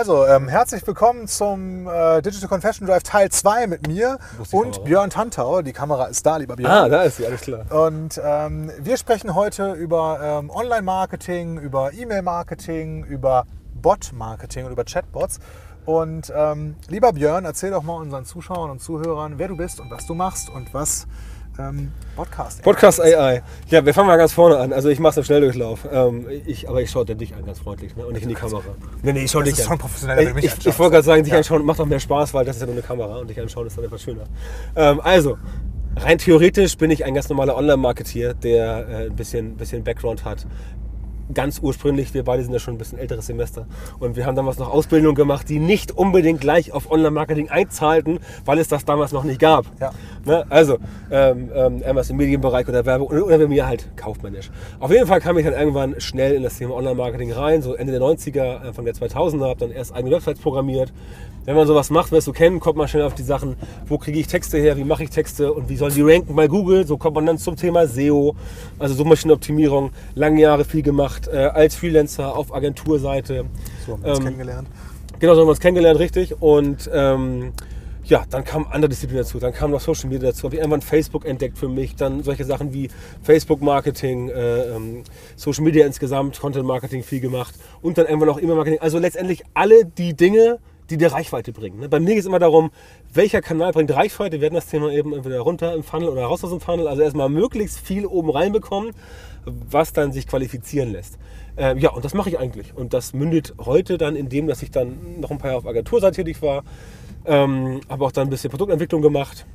Also, ähm, herzlich willkommen zum äh, Digital Confession Drive Teil 2 mit mir und Kamera? Björn Tantau. Die Kamera ist da, lieber Björn. Ah, da ist sie, alles klar. Und ähm, wir sprechen heute über ähm, Online-Marketing, über E-Mail-Marketing, über Bot-Marketing und über Chatbots. Und ähm, lieber Björn, erzähl doch mal unseren Zuschauern und Zuhörern, wer du bist und was du machst und was ähm, Podcast Podcast AI. Ja, wir fangen mal ganz vorne an. Also ich mache es im Schnelldurchlauf. Ähm, ich, aber ich schaue dich an, ganz freundlich, ne? und nicht in die Kamera. Nee, nee, ich schaue dich an. schon professioneller, wenn du mich ich ich, ich wollte gerade sagen, dich Ja. anschauen macht auch mehr Spaß, weil das ist ja nur eine Kamera und dich anschauen ist dann etwas schöner. Ähm, also, rein theoretisch bin ich ein ganz normaler Online-Marketeer, der äh, ein bisschen, bisschen Background hat. Ganz ursprünglich, wir beide sind ja schon ein bisschen älteres Semester und wir haben damals noch Ausbildung gemacht, die nicht unbedingt gleich auf Online-Marketing einzahlten, weil es das damals noch nicht gab. Ja. Ne? Also, ähm, ähm, irgendwas im Medienbereich oder Werbung oder, oder bei mir halt kaufmännisch. Auf jeden Fall kam ich dann irgendwann schnell in das Thema Online-Marketing rein, so Ende der 90er, Anfang der 2000er, habe dann erst eigene Websites programmiert. Wenn man sowas macht, wirst du kennen, kommt man schnell auf die Sachen, wo kriege ich Texte her, wie mache ich Texte und wie sollen die ranken bei Google. So kommt man dann zum Thema SEO, also Suchmaschinenoptimierung. Lange Jahre viel gemacht, äh, als Freelancer auf Agenturseite. So haben wir uns Ähm, kennengelernt. Genau, so haben wir uns kennengelernt, richtig. Und ähm, ja, dann kam andere Disziplinen dazu. Dann kam noch Social Media dazu. Habe ich irgendwann Facebook entdeckt für mich. Dann solche Sachen wie Facebook-Marketing, äh, ähm, Social Media insgesamt, Content-Marketing viel gemacht. Und dann irgendwann auch E-Mail-Marketing. Also letztendlich alle die Dinge, die dir Reichweite bringen. Ne? Bei mir geht es immer darum, welcher Kanal bringt Reichweite. Wir werden das Thema eben entweder runter im Funnel oder raus aus dem Funnel. Also erstmal möglichst viel oben reinbekommen, was dann sich qualifizieren lässt. Äh, ja, und das mache ich eigentlich. Und das mündet heute dann in dem, dass ich dann noch ein paar Jahre auf Agenturseite tätig war. Ähm, habe auch dann ein bisschen Produktentwicklung gemacht.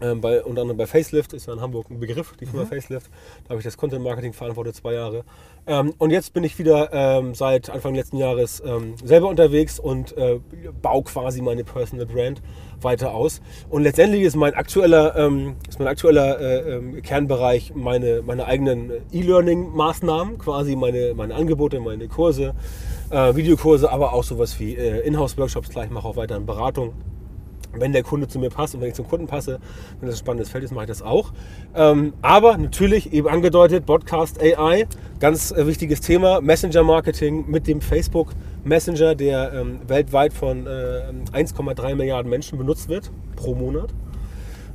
Ähm, bei, unter anderem bei Facelift, ist ja in Hamburg ein Begriff, die Firma Facelift. Da habe ich das Content Marketing verantwortet, zwei Jahre. Ähm, und jetzt bin ich wieder ähm, seit Anfang letzten Jahres ähm, selber unterwegs und äh, baue quasi meine Personal Brand weiter aus. Und letztendlich ist mein aktueller, ähm, ist mein aktueller äh, ähm, Kernbereich meine, meine eigenen E-Learning-Maßnahmen, quasi meine, meine Angebote, meine Kurse, äh, Videokurse, aber auch sowas wie äh, Inhouse-Workshops. Klar, ich mache auch weiterhin Beratung wenn der Kunde zu mir passt und wenn ich zum Kunden passe, wenn das ein spannendes Feld ist, mache ich das auch. Ähm, aber natürlich, eben angedeutet, Podcast AI, ganz äh, wichtiges Thema, Messenger-Marketing mit dem Facebook Messenger, der ähm, weltweit von äh, 1,3 Milliarden Menschen benutzt wird pro Monat.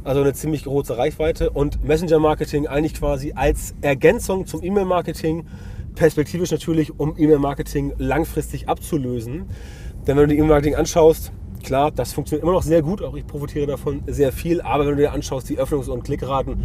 Also eine ziemlich große Reichweite und Messenger-Marketing eigentlich quasi als Ergänzung zum E-Mail-Marketing, perspektivisch natürlich, um E-Mail-Marketing langfristig abzulösen. Denn wenn du die E-Mail-Marketing anschaust, klar, das funktioniert immer noch sehr gut, auch ich profitiere davon sehr viel, aber wenn du dir anschaust, die Öffnungs- und Klickraten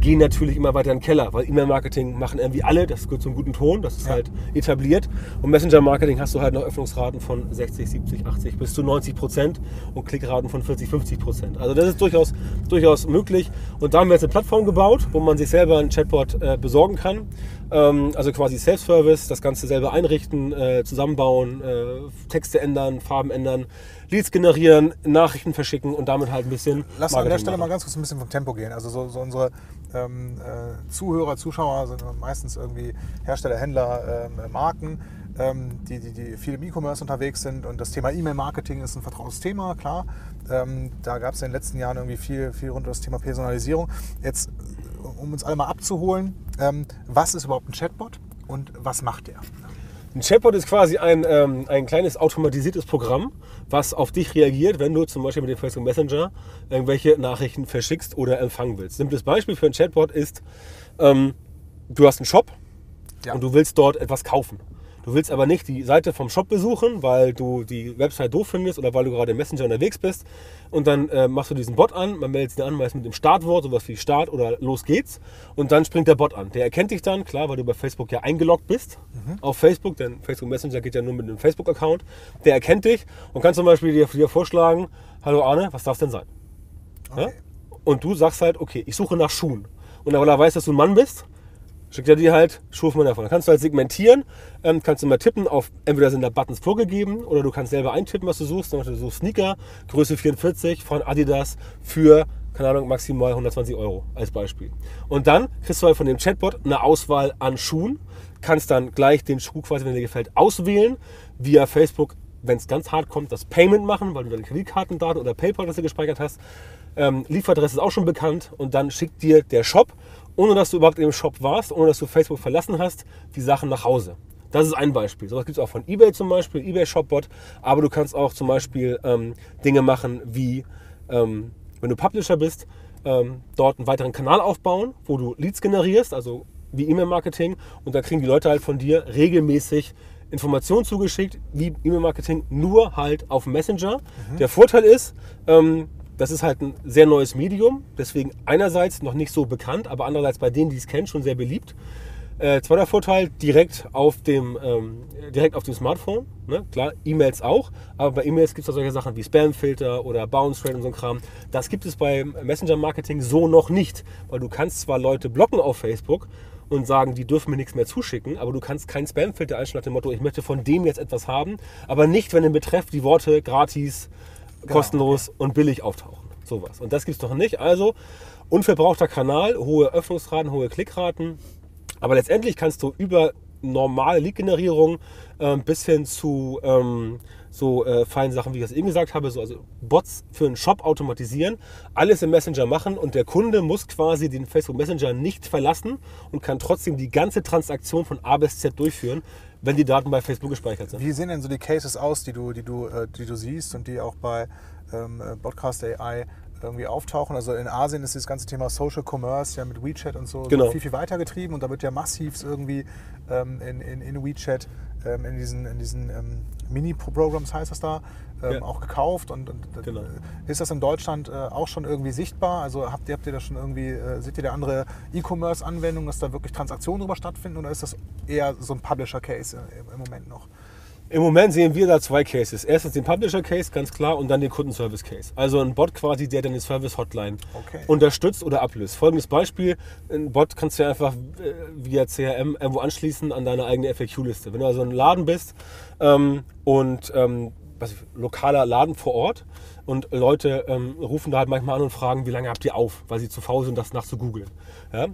gehen natürlich immer weiter in den Keller, weil E-Mail-Marketing machen irgendwie alle, das gehört zum guten Ton, das ist halt etabliert. Und Messenger-Marketing hast du halt noch Öffnungsraten von 60, 70, 80 bis zu 90 Prozent und Klickraten von 40, 50 Prozent. Also das ist durchaus, durchaus möglich. Und da haben wir jetzt eine Plattform gebaut, wo man sich selber ein Chatbot äh, besorgen kann, also quasi Self-Service, das Ganze selber einrichten, äh, zusammenbauen, äh, Texte ändern, Farben ändern, Leads generieren, Nachrichten verschicken und damit halt ein bisschen Lass an der Marketing Stelle mal machen. ganz kurz ein bisschen vom Tempo gehen. Also so, so unsere ähm, äh, Zuhörer, Zuschauer sind meistens irgendwie Hersteller, Händler, ähm, Marken, ähm, die, die, die viel im E-Commerce unterwegs sind. Und das Thema E-Mail-Marketing ist ein vertrautes Thema, klar. Ähm, da gab es in den letzten Jahren irgendwie viel, viel rund um das Thema Personalisierung. Jetzt, äh, um uns alle mal abzuholen, ähm, was ist überhaupt ein Chatbot und was macht der? Ein Chatbot ist quasi ein, ähm, ein kleines automatisiertes Programm, was auf dich reagiert, wenn du zum Beispiel mit dem Facebook Messenger irgendwelche Nachrichten verschickst oder empfangen willst. Simples Beispiel für ein Chatbot ist, ähm, du hast einen Shop Ja. und du willst dort etwas kaufen. Du willst aber nicht die Seite vom Shop besuchen, weil du die Website doof findest oder weil du gerade im Messenger unterwegs bist. Und dann äh, machst du diesen Bot an, man meldet ihn an, meist mit dem Startwort, sowas wie Start oder los geht's. Und dann springt der Bot an. Der erkennt dich dann, klar, weil du bei Facebook ja eingeloggt bist auf Facebook, denn Facebook Messenger geht ja nur mit einem Facebook-Account. Der erkennt dich und kann zum Beispiel dir, dir vorschlagen, hallo Arne, was darf denn sein? Ja? Okay. Und du sagst halt, okay, ich suche nach Schuhen. Und weil er weiß, dass du ein Mann bist, schickt er dir halt Schuhe von davon. Dann kannst du halt segmentieren, ähm, kannst du mal tippen auf, entweder sind da Buttons vorgegeben oder du kannst selber eintippen, was du suchst. Zum Beispiel suchst Sneaker, Größe 44 von Adidas für, keine Ahnung, maximal 120 Euro als Beispiel. Und dann kriegst du halt von dem Chatbot eine Auswahl an Schuhen, kannst dann gleich den Schuh quasi, wenn dir gefällt, auswählen, via Facebook wenn es ganz hart kommt, das Payment machen, weil du deine Kreditkartendaten oder PayPal, das du gespeichert hast. Ähm, Lieferadresse ist auch schon bekannt und dann schickt dir der Shop, ohne dass du überhaupt im Shop warst, ohne dass du Facebook verlassen hast, die Sachen nach Hause. Das ist ein Beispiel. So gibt es auch von eBay zum Beispiel, eBay Shopbot. Aber du kannst auch zum Beispiel ähm, Dinge machen wie, ähm, wenn du Publisher bist, ähm, dort einen weiteren Kanal aufbauen, wo du Leads generierst, also wie E-Mail-Marketing. Und da kriegen die Leute halt von dir regelmäßig Informationen zugeschickt, wie E-Mail-Marketing, nur halt auf Messenger. Mhm. Der Vorteil ist, ähm, das ist halt ein sehr neues Medium, deswegen einerseits noch nicht so bekannt, aber andererseits bei denen, die es kennen, schon sehr beliebt. Äh, zweiter Vorteil, direkt auf dem, ähm, direkt auf dem Smartphone. Ne? Klar, E-Mails auch, aber bei E-Mails gibt es solche Sachen wie Spamfilter oder Bounce Rate und so ein Kram. Das gibt es beim Messenger-Marketing so noch nicht, weil du kannst zwar Leute blocken auf Facebook und sagen, die dürfen mir nichts mehr zuschicken, aber du kannst keinen Spamfilter einstellen nach dem Motto, ich möchte von dem jetzt etwas haben, aber nicht, wenn im Betreff die Worte gratis, genau, kostenlos okay. und billig auftauchen. Sowas. Und das gibt es noch nicht. Also unverbrauchter Kanal, hohe Öffnungsraten, hohe Klickraten aber letztendlich kannst du über normale Lead-Generierung äh, bis hin zu ähm, so äh, feinen Sachen, wie ich das eben gesagt habe, so, also Bots für einen Shop automatisieren, alles im Messenger machen und der Kunde muss quasi den Facebook Messenger nicht verlassen und kann trotzdem die ganze Transaktion von A bis Z durchführen, wenn die Daten bei Facebook gespeichert sind. Wie sehen denn so die Cases aus, die du, die du, äh, die du siehst und die auch bei ähm, äh, Podcast AI irgendwie auftauchen. Also in Asien ist das ganze Thema Social Commerce ja mit WeChat und so, genau. so viel, viel weiter getrieben und da wird ja massiv irgendwie ähm, in, in, in WeChat, ähm, in diesen, in diesen ähm, Mini-Programs heißt das da, ähm, ja. auch gekauft. Und, und genau. ist das in Deutschland äh, auch schon irgendwie sichtbar? Also habt ihr, habt ihr da schon irgendwie, äh, seht ihr da andere E-Commerce-Anwendungen, dass da wirklich Transaktionen drüber stattfinden oder ist das eher so ein Publisher-Case äh, im Moment noch? Im Moment sehen wir da zwei Cases. Erstens den Publisher-Case, ganz klar, und dann den Kundenservice-Case. Also ein Bot quasi, der deine Service-Hotline okay. unterstützt oder ablöst. Folgendes Beispiel, ein Bot kannst du einfach äh, via CRM irgendwo anschließen an deine eigene FAQ-Liste. Wenn du also ein Laden bist ähm, und ähm, was lokaler Laden vor Ort und Leute ähm, rufen da halt manchmal an und fragen, wie lange habt ihr auf, weil sie zu faul sind, das nach zu googeln. Ja?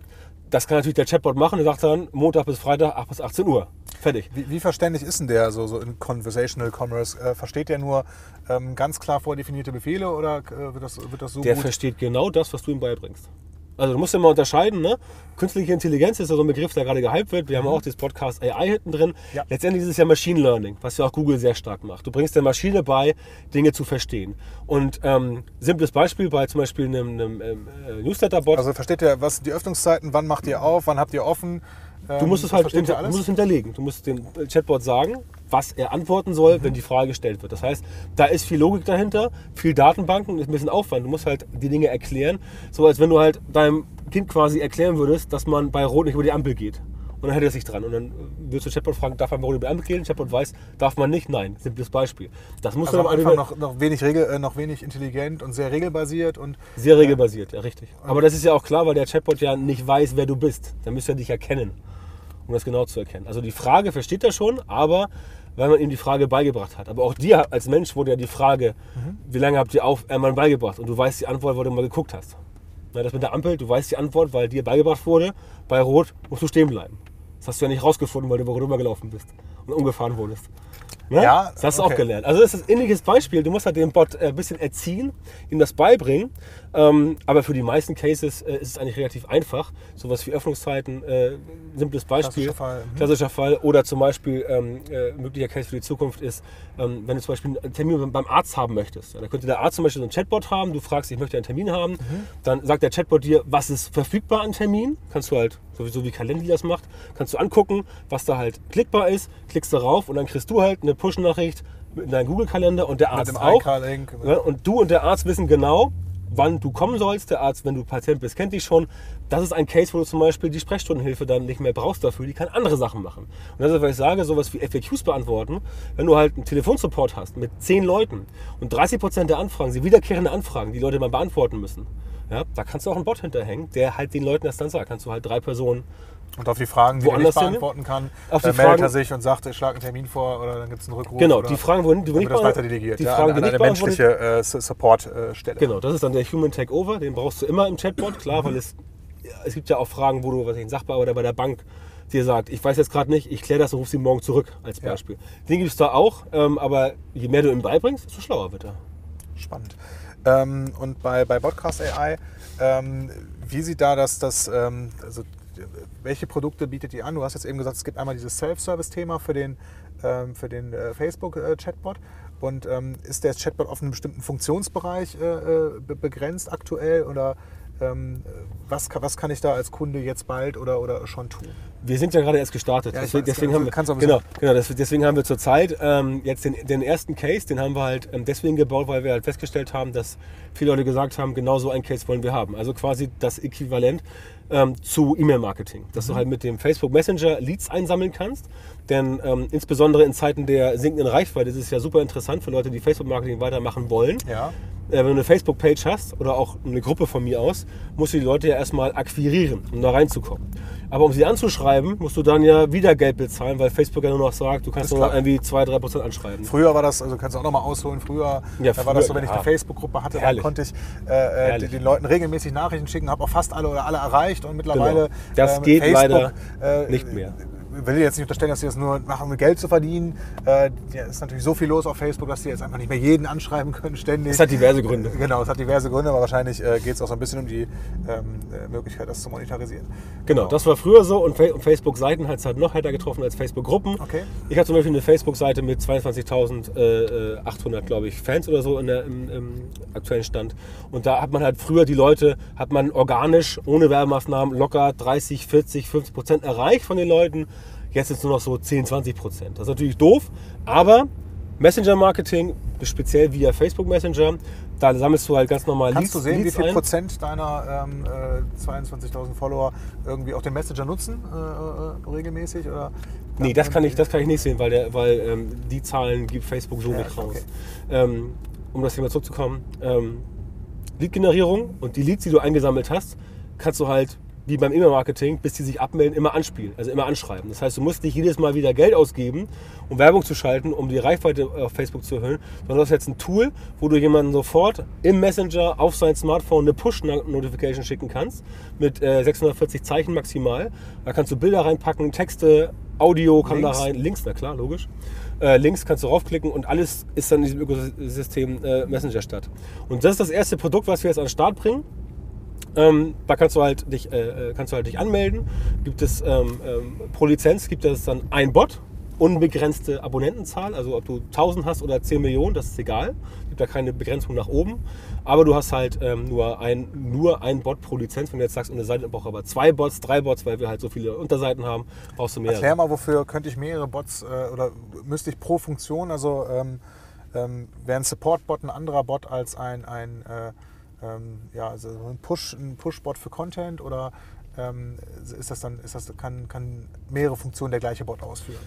Das kann natürlich der Chatbot machen. Er sagt dann Montag bis Freitag 8 bis 18 Uhr. Fertig. Wie, wie, verständlich ist denn der so, so in Conversational Commerce? Äh, versteht der nur ähm, ganz klar vordefinierte Befehle oder äh, wird, das, wird das so Der gut? versteht genau das, was du ihm beibringst. Also du musst ja mal unterscheiden, ne? Künstliche Intelligenz ist ja so ein Begriff, der gerade gehypt wird. Wir mhm. haben auch das Podcast AI hinten drin. Ja. Letztendlich ist es ja Machine Learning, was ja auch Google sehr stark macht. Du bringst der Maschine bei, Dinge zu verstehen. Und ähm, simples Beispiel bei zum Beispiel einem, einem äh, Newsletter-Bot. Also versteht ihr, was sind die Öffnungszeiten, wann macht ihr auf, wann habt ihr offen? Du musst es halt hinter, du musst es hinterlegen. Du musst dem Chatbot sagen, was er antworten soll, mhm. wenn die Frage gestellt wird. Das heißt, da ist viel Logik dahinter, viel Datenbanken, ist ein bisschen Aufwand. Du musst halt die Dinge erklären, so als wenn du halt deinem Kind quasi erklären würdest, dass man bei Rot nicht über die Ampel geht. Und dann hält er sich dran. Und dann würdest du Chatbot fragen, darf man bei Rot über die Ampel gehen? Chatbot weiß, darf man nicht? Nein. Simples Beispiel. Das muss also am Anfang noch, noch, wenig Regel, äh, noch wenig intelligent und sehr regelbasiert. Und, sehr regelbasiert, ja, richtig. Aber das ist ja auch klar, weil der Chatbot ja nicht weiß, wer du bist. Dann müsste er dich erkennen um das genau zu erkennen. Also die Frage versteht er schon, aber weil man ihm die Frage beigebracht hat. Aber auch dir als Mensch wurde ja die Frage, mhm. wie lange habt ihr auf einmal beigebracht? Und du weißt die Antwort, weil du mal geguckt hast. Na, das mit der Ampel, du weißt die Antwort, weil dir beigebracht wurde, bei Rot musst du stehen bleiben. Das hast du ja nicht rausgefunden, weil du über Rot gelaufen bist und umgefahren wurdest. Ne? Ja, das hast du okay. auch gelernt. Also das ist ein ähnliches Beispiel. Du musst halt den Bot äh, ein bisschen erziehen, ihm das beibringen. Ähm, aber für die meisten Cases äh, ist es eigentlich relativ einfach. Sowas wie Öffnungszeiten, äh, simples Beispiel. Klassischer Fall. Mhm. Klassischer Fall. Oder zum Beispiel, ähm, äh, möglicher Case für die Zukunft ist, ähm, wenn du zum Beispiel einen Termin beim Arzt haben möchtest. Dann könnte der Arzt zum Beispiel so einen Chatbot haben. Du fragst, ich möchte einen Termin haben. Mhm. Dann sagt der Chatbot dir, was ist verfügbar an Termin. Kannst du halt, sowieso wie Calendly das macht, kannst du angucken, was da halt klickbar ist. Klickst darauf und dann kriegst du halt eine Push-Nachricht in deinen Google-Kalender und der Arzt auch. Ja, und du und der Arzt wissen genau, wann du kommen sollst. Der Arzt, wenn du Patient bist, kennt dich schon. Das ist ein Case, wo du zum Beispiel die Sprechstundenhilfe dann nicht mehr brauchst dafür. Die kann andere Sachen machen. Und das ist, was ich sage, sowas wie FAQs beantworten. Wenn du halt einen Telefonsupport hast mit zehn Leuten und 30 Prozent der Anfragen sind wiederkehrende Anfragen, die Leute mal beantworten müssen. Ja, da kannst du auch einen Bot hinterhängen, der halt den Leuten das dann sagt. Kannst du halt drei Personen und auf die Fragen, die er nicht beantworten kann, auf die äh, meldet er sich und sagt, ich schlage einen Termin vor oder dann gibt es einen Rückruf. Genau, die Fragen, wo, die nicht das weiter delegiert. Die ja, Fragen, an, an eine menschliche äh, Support-Stelle. Genau, das ist dann der Human Takeover. Den brauchst du immer im Chatbot, klar, weil es, es gibt ja auch Fragen, wo du, was ich, ein Sachbearbeiter bei der Bank dir sagt, ich weiß jetzt gerade nicht, ich kläre das und rufe sie morgen zurück, als Beispiel. Ja. Den gibt es da auch, ähm, aber je mehr du ihm beibringst, desto schlauer wird er. Spannend. Ähm, und bei, bei Podcast AI, ähm, wie sieht da das, das ähm, also welche Produkte bietet ihr an? Du hast jetzt eben gesagt, es gibt einmal dieses Self-Service-Thema für den, ähm, für den äh, Facebook-Chatbot. Und ähm, ist der Chatbot auf einen bestimmten Funktionsbereich äh, äh be begrenzt aktuell oder was, was kann ich da als Kunde jetzt bald oder, oder schon tun? Wir sind ja gerade erst gestartet. Ja, deswegen, weiß, deswegen also haben wir, genau, genau, deswegen haben wir zurzeit ähm, jetzt den, den ersten Case, den haben wir halt ähm, deswegen gebaut, weil wir halt festgestellt haben, dass viele Leute gesagt haben, genau so einen Case wollen wir haben. Also quasi das Äquivalent ähm, zu E-Mail-Marketing. Dass du halt mit dem Facebook Messenger Leads einsammeln kannst. Denn ähm, insbesondere in Zeiten der sinkenden Reichweite ist es ja super interessant für Leute, die Facebook-Marketing weitermachen wollen. Ja. Äh, wenn du eine Facebook-Page hast oder auch eine Gruppe von mir aus, musst du die Leute ja erstmal akquirieren, um da reinzukommen. Aber um sie anzuschreiben, musst du dann ja wieder Geld bezahlen, weil Facebook ja nur noch sagt, du kannst nur noch irgendwie 2-3% anschreiben. Früher war das, also kannst du auch nochmal ausholen, früher, Ja, da war das so, früher, wenn ich ja. eine Facebook-Gruppe hatte, Herrlich. dann konnte ich äh, äh, Herrlich. den Leuten regelmäßig Nachrichten schicken, habe auch fast alle oder alle erreicht und mittlerweile Genau. Das ähm, geht Facebook, leider äh, nicht mehr. Will jetzt nicht unterstellen, dass sie das nur machen, um Geld zu verdienen. Äh, ja, ist natürlich so viel los auf Facebook, dass sie jetzt einfach nicht mehr jeden anschreiben können, ständig. Es hat diverse Gründe. Genau, es hat diverse Gründe, aber wahrscheinlich äh, geht es auch so ein bisschen um die ähm, äh, Möglichkeit, das zu monetarisieren. Genau, das war früher so und Fa- und Facebook-Seiten hat es halt noch härter getroffen als Facebook-Gruppen. Okay. Ich habe zum Beispiel eine Facebook-Seite mit 22.800, glaube ich, Fans oder so in der, im, im aktuellen Stand. Und da hat man halt früher die Leute, hat man organisch, ohne Werbemaßnahmen, locker 30, 40, 50 Prozent erreicht von den Leuten. Jetzt sind es nur noch so 10, 20 Prozent. Das ist natürlich doof, aber Messenger-Marketing, speziell via Facebook Messenger, da sammelst du halt ganz normal Kannst du sehen, wie Leads viel ein. Prozent deiner ähm, äh, 22.000 Follower irgendwie auch den Messenger nutzen äh, äh, regelmäßig? Oder Nee, das kann ich, das kann ich nicht sehen, weil, der, weil ähm, die Zahlen gibt Facebook so Ja, nicht raus. okay. Ähm, um das Thema zurückzukommen, ähm, Lead-Generierung und die Leads, die du eingesammelt hast, kannst du halt wie beim E-Mail-Marketing, bis die sich abmelden, immer anspielen, also immer anschreiben. Das heißt, du musst nicht jedes Mal wieder Geld ausgeben, um Werbung zu schalten, um die Reichweite auf Facebook zu erhöhen, sondern du hast jetzt ein Tool, wo du jemanden sofort im Messenger auf sein Smartphone eine Push-Notification schicken kannst, mit äh, 640 Zeichen maximal. Da kannst du Bilder reinpacken, Texte, Audio kann Links? da rein, Links, na klar, logisch. Äh, links kannst du raufklicken und alles ist dann in diesem Ökosystem äh, Messenger statt. Und das ist das erste Produkt, was wir jetzt an den Start bringen. Ähm, da kannst du halt dich, äh, äh, kannst du halt dich anmelden. Gibt es ähm, ähm, pro Lizenz gibt es dann ein Bot, unbegrenzte Abonnentenzahl. Also ob du 1000 hast oder 10 Millionen, das ist egal. Gibt da keine Begrenzung nach oben. Aber du hast halt ähm, nur ein nur ein Bot pro Lizenz. Wenn du jetzt sagst, eine Seite braucht aber zwei Bots, drei Bots, weil wir halt so viele Unterseiten haben, brauchst du mehr. Erklär mal, wofür könnte ich mehrere Bots äh, oder müsste ich pro Funktion, also ähm, ähm, wäre ein Support-Bot ein anderer Bot als ein, ein, äh, ähm, ja, also ein Push, ein Push-Bot für Content oder ähm, ist das dann, ist das, kann, kann mehrere Funktionen der gleiche Bot ausführen?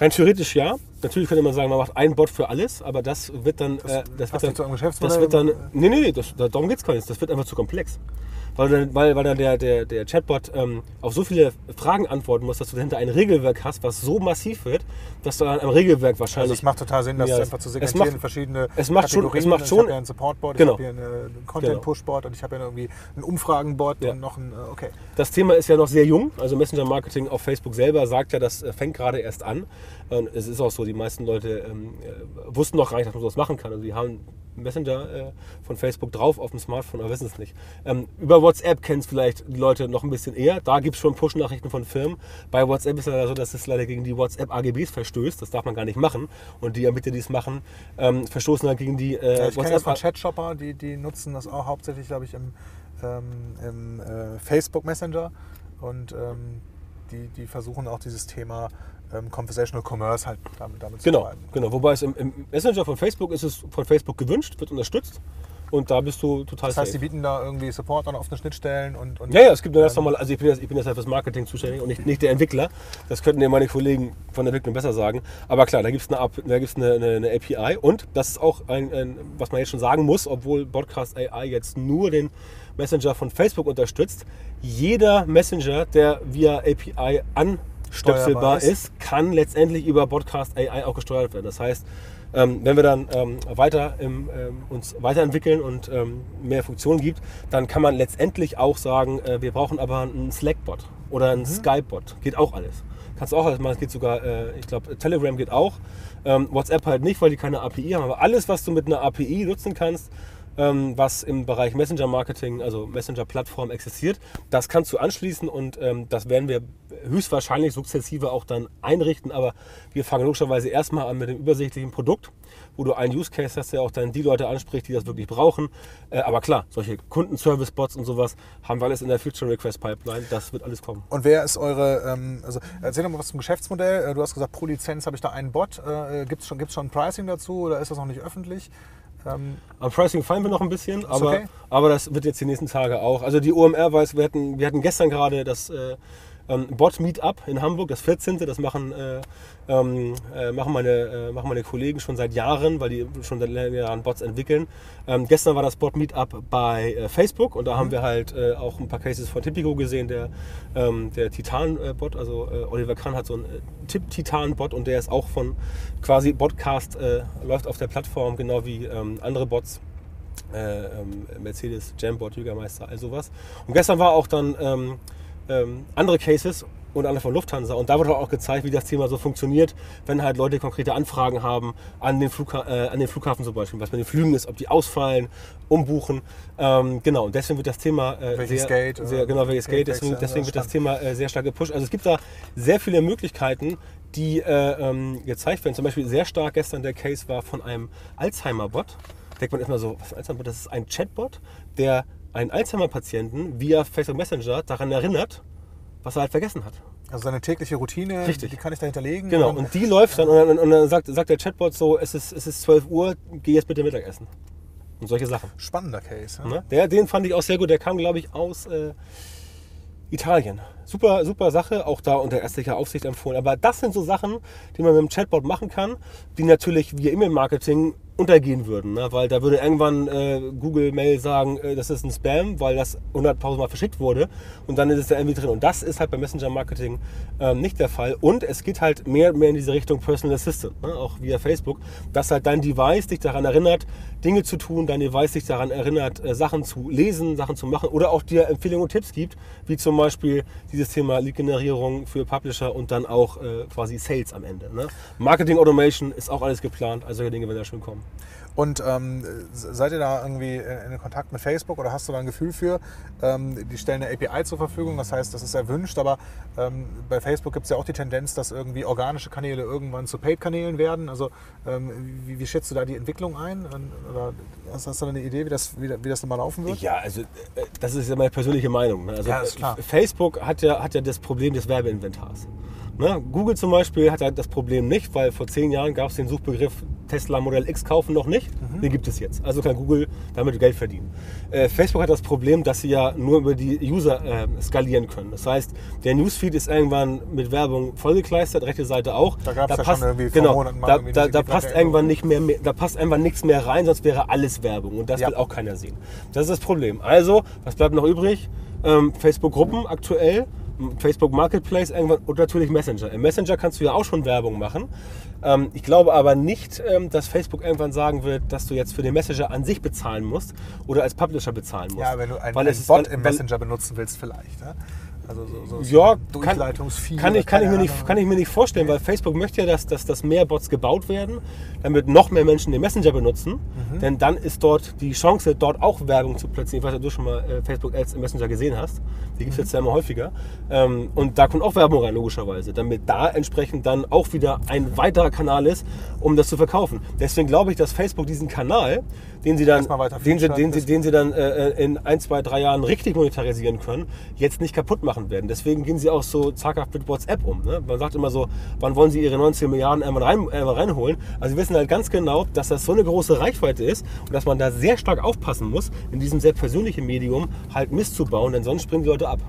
Rein theoretisch ja. Natürlich könnte man sagen, man macht einen Bot für alles, aber das wird dann. äh, das wird nicht zu dann, Geschäftsmodell. das wird dann. Nee, nee, nee, das, darum geht es gar nicht. Das wird einfach zu komplex. Weil dann, weil, weil dann der, der, der Chatbot ähm, auf so viele Fragen antworten muss, dass du dahinter ein Regelwerk hast, was so massiv wird, dass du an einem Regelwerk Also wahrscheinlich. es macht total Sinn, das Ja, einfach zu es segmentieren macht- in verschiedene es macht schon- Kategorien. es macht ich schon- habe ja einen Support-Bot, Genau. ich habe hier einen Content-Push-Bot und ich habe ja irgendwie einen Umfragen-Bot Ja. und noch einen, äh, okay. Das Thema ist ja noch sehr jung. Also Messenger-Marketing auf Facebook selber sagt ja, das äh, fängt gerade erst an. Und es ist auch so, die meisten Leute ähm, äh, wussten noch gar nicht, dass man sowas machen kann. Also die haben Messenger äh, von Facebook drauf auf dem Smartphone, aber wissen es nicht. Ähm, über WhatsApp kennen es vielleicht die Leute noch ein bisschen eher. Da gibt es schon Push-Nachrichten von Firmen. Bei WhatsApp ist es leider so, dass es leider gegen die WhatsApp-AGBs verstößt. Das darf man gar nicht machen. Und die Anbieter, die es machen, ähm, verstoßen halt gegen die äh, Ja, ich kenne das von WhatsApp. Chatshopper, die, die nutzen das auch hauptsächlich, glaube ich, im, ähm, im äh, Facebook Messenger. Und ähm, die, die versuchen auch dieses Thema ähm, Conversational Commerce halt damit, damit zu Genau, treiben. genau. Wobei es im, im Messenger von Facebook ist es von Facebook gewünscht, wird unterstützt. Und da bist du total Das heißt, die safe. bieten da irgendwie Support an offene Schnittstellen und, und Ja, ja, es gibt eine ganz ähm, normale, also ich bin, jetzt, ich bin jetzt halt fürs Marketing zuständig und nicht, nicht der Entwickler. Das könnten dir meine Kollegen von der Entwicklung besser sagen. Aber klar, da gibt es eine, App- da gibt's eine, eine, eine API und das ist auch ein, ein, was man jetzt schon sagen muss, obwohl Podcast AI jetzt nur den Messenger von Facebook unterstützt. Jeder Messenger, der via API anstöpselbar Steuerbar ist. ist, kann letztendlich über Podcast AI auch gesteuert werden. Das heißt, ähm, wenn wir dann ähm, weiter im, ähm, uns weiterentwickeln und ähm, mehr Funktionen gibt, dann kann man letztendlich auch sagen, äh, wir brauchen aber einen Slack-Bot oder einen Skype-Bot. Geht auch alles. Kannst du auch alles machen. Es geht sogar, äh, ich glaube, Telegram geht auch. Ähm, WhatsApp halt nicht, weil die keine API haben. Aber alles, was du mit einer API nutzen kannst, ähm, was im Bereich Messenger-Marketing, also Messenger-Plattform existiert. Das kannst du anschließen und ähm, das werden wir höchstwahrscheinlich sukzessive auch dann einrichten. Aber wir fangen logischerweise erstmal an mit dem übersichtlichen Produkt, wo du einen Use Case hast, der auch dann die Leute anspricht, die das wirklich brauchen. Äh, aber klar, solche Kundenservice-Bots und sowas haben wir alles in der Future Request Pipeline. Das wird alles kommen. Und wer ist eure, ähm, also erzähl doch mal was zum Geschäftsmodell. Äh, du hast gesagt, pro Lizenz habe ich da einen Bot. Äh, Gibt es schon, schon ein Pricing dazu oder ist das noch nicht öffentlich? Ähm, Am Pricing fallen wir noch ein bisschen, aber, okay. aber das wird jetzt die nächsten Tage auch. Also die OMR weiß, wir hatten, wir hatten gestern gerade das äh, ähm, Bot Meetup in Hamburg, das 14. Das machen, äh, ähm, äh, machen, meine, äh, machen meine Kollegen schon seit Jahren, weil die schon seit Jahren Bots entwickeln. Ähm, gestern war das Bot Meetup bei äh, Facebook und da mhm. haben wir halt äh, auch ein paar Cases von Tipico gesehen, der, ähm, der Titan-Bot. Also äh, Oliver Kahn hat so einen Tip-Titan-Bot und der ist auch von quasi Podcast, läuft auf der Plattform, genau wie ähm, andere Bots. Äh, ähm, Mercedes, Jambot, Jügermeister, all sowas. Und gestern war auch dann ähm, andere Cases und andere von Lufthansa. Und da wird auch gezeigt, wie das Thema so funktioniert, wenn halt Leute konkrete Anfragen haben an den, Flugha äh, an den Flughafen zum Beispiel, was mit den Flügen ist, ob die ausfallen, umbuchen. Ähm, genau, und deswegen wird das Thema äh, welches sehr, Gate, sehr, genau, welches Gate, deswegen, deswegen wird das Thema äh, sehr stark gepusht. Also es gibt da sehr viele Möglichkeiten, die äh, ähm, gezeigt werden. Zum Beispiel sehr stark gestern der Case war von einem Alzheimer-Bot. Denkt man erstmal so, was ist Alzheimer-Bot? Das ist ein Chatbot, der einen Alzheimer-Patienten via Facebook Messenger daran erinnert, was er halt vergessen hat. Also seine tägliche Routine, Richtig. die kann ich da hinterlegen. Genau, und die läuft dann und dann, und dann sagt, sagt, der Chatbot so, es ist, es ist 12 Uhr, geh jetzt bitte Mittagessen. Und solche Sachen. Spannender Case. Ja? Ne? Der, den fand ich auch sehr gut. Der kam, glaube ich, aus äh, Italien. Super, super Sache, auch da unter ärztlicher Aufsicht empfohlen. Aber das sind so Sachen, die man mit dem Chatbot machen kann, die natürlich via E-Mail-Marketing untergehen würden. Ne? Weil da würde irgendwann äh, Google Mail sagen, äh, das ist ein Spam, weil das 100.000 Mal verschickt wurde und dann ist es da irgendwie drin. Und das ist halt beim Messenger Marketing äh, nicht der Fall. Und es geht halt mehr mehr in diese Richtung Personal Assistant, ne? auch via Facebook, dass halt dein Device dich daran erinnert, Dinge zu tun, dein Device dich daran erinnert, äh, Sachen zu lesen, Sachen zu machen oder auch dir Empfehlungen und Tipps gibt, wie zum Beispiel dieses Thema Lead-Generierung für Publisher und dann auch äh, quasi Sales am Ende. Ne? Marketing Automation ist auch alles geplant, also solche Dinge werden da schon kommen. Und ähm, seid ihr da irgendwie in Kontakt mit Facebook oder hast du da ein Gefühl für? Ähm, die stellen eine API zur Verfügung, das heißt, das ist erwünscht, aber ähm, bei Facebook gibt es ja auch die Tendenz, dass irgendwie organische Kanäle irgendwann zu Paid-Kanälen werden. Also ähm, wie, wie, schätzt du da die Entwicklung ein? Oder hast, hast du da eine Idee, wie das, wie, wie das nochmal laufen wird? Ja, also äh, das ist ja meine persönliche Meinung. Ne? Also, ja, ist klar. Facebook hat ja, hat ja das Problem des Werbeinventars. Ne? Google zum Beispiel hat halt das Problem nicht, weil vor zehn Jahren gab es den Suchbegriff Tesla Modell X kaufen noch nicht. Mhm. Den gibt es jetzt. Also kann Google damit Geld verdienen. Äh, Facebook hat das Problem, dass sie ja nur über die User äh, skalieren können. Das heißt, der Newsfeed ist irgendwann mit Werbung vollgekleistert, rechte Seite auch. Da gab es ja passt, schon irgendwie genau, vor Monaten da, da, da passt irgendwann nicht mehr, da passt irgendwann nichts mehr rein, sonst wäre alles Werbung. Und das Ja. will auch keiner sehen. Das ist das Problem. Also, was bleibt noch übrig? Ähm, Facebook-Gruppen aktuell Facebook Marketplace irgendwann und natürlich Messenger. Im Messenger kannst du ja auch schon Werbung machen. Ähm, ich glaube aber nicht, ähm, dass Facebook irgendwann sagen wird, dass du jetzt für den Messenger an sich bezahlen musst oder als Publisher bezahlen musst. Ja, wenn du einen, Weil einen es ist- Bot weil- im Messenger benutzen willst, vielleicht. Ne? Also so, so Ja, so kann, kann, ich, kann, ich mir nicht, kann ich mir nicht vorstellen, weil Facebook möchte ja, dass, dass, dass mehr Bots gebaut werden, damit noch mehr Menschen den Messenger benutzen. Mhm. Denn dann ist dort die Chance, dort auch Werbung zu platzieren. Ich weiß ob du schon mal äh, Facebook Ads im Messenger gesehen hast. Die gibt es jetzt ja immer häufiger. Ähm, und da kommt auch Werbung rein, logischerweise. Damit da entsprechend dann auch wieder ein weiterer Kanal ist, um das zu verkaufen. Deswegen glaube ich, dass Facebook diesen Kanal, den sie dann, den sie, den sie, den sie dann äh, in ein, zwei, drei Jahren richtig monetarisieren können, jetzt nicht kaputt machen werden. Deswegen gehen sie auch so zaghaft mit WhatsApp um. Ne? Man sagt immer so, wann wollen sie ihre 19 Milliarden einmal, rein, einmal reinholen? Also sie wissen halt ganz genau, dass das so eine große Reichweite ist und dass man da sehr stark aufpassen muss, in diesem sehr persönlichen Medium halt Mist zu bauen, denn sonst springen die Leute ab.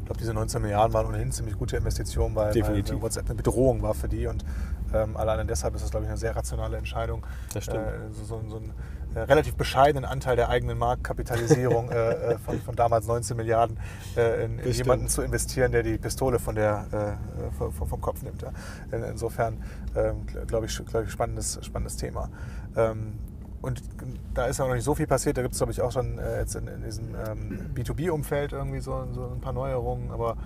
Ich glaube, diese 19 Milliarden waren ohnehin ziemlich gute Investition, weil, weil Definitiv. WhatsApp eine Bedrohung war für die. Und ähm, alleine deshalb ist das, glaube ich, eine sehr rationale Entscheidung, Das stimmt. Äh, so, so, so einen äh, relativ bescheidenen Anteil der eigenen Marktkapitalisierung äh, äh, von, von damals 19 Milliarden äh, in, in jemanden zu investieren, der die Pistole von der, äh, vom, vom- Kopf nimmt. Ja. In, insofern, ähm, glaube ich, glaube ich, spannendes, spannendes Thema. Ähm, und da ist ja noch nicht so viel passiert. Da gibt es, glaube ich, auch schon jetzt in, in diesem ähm, B2B-Umfeld irgendwie so, so ein paar Neuerungen. Aber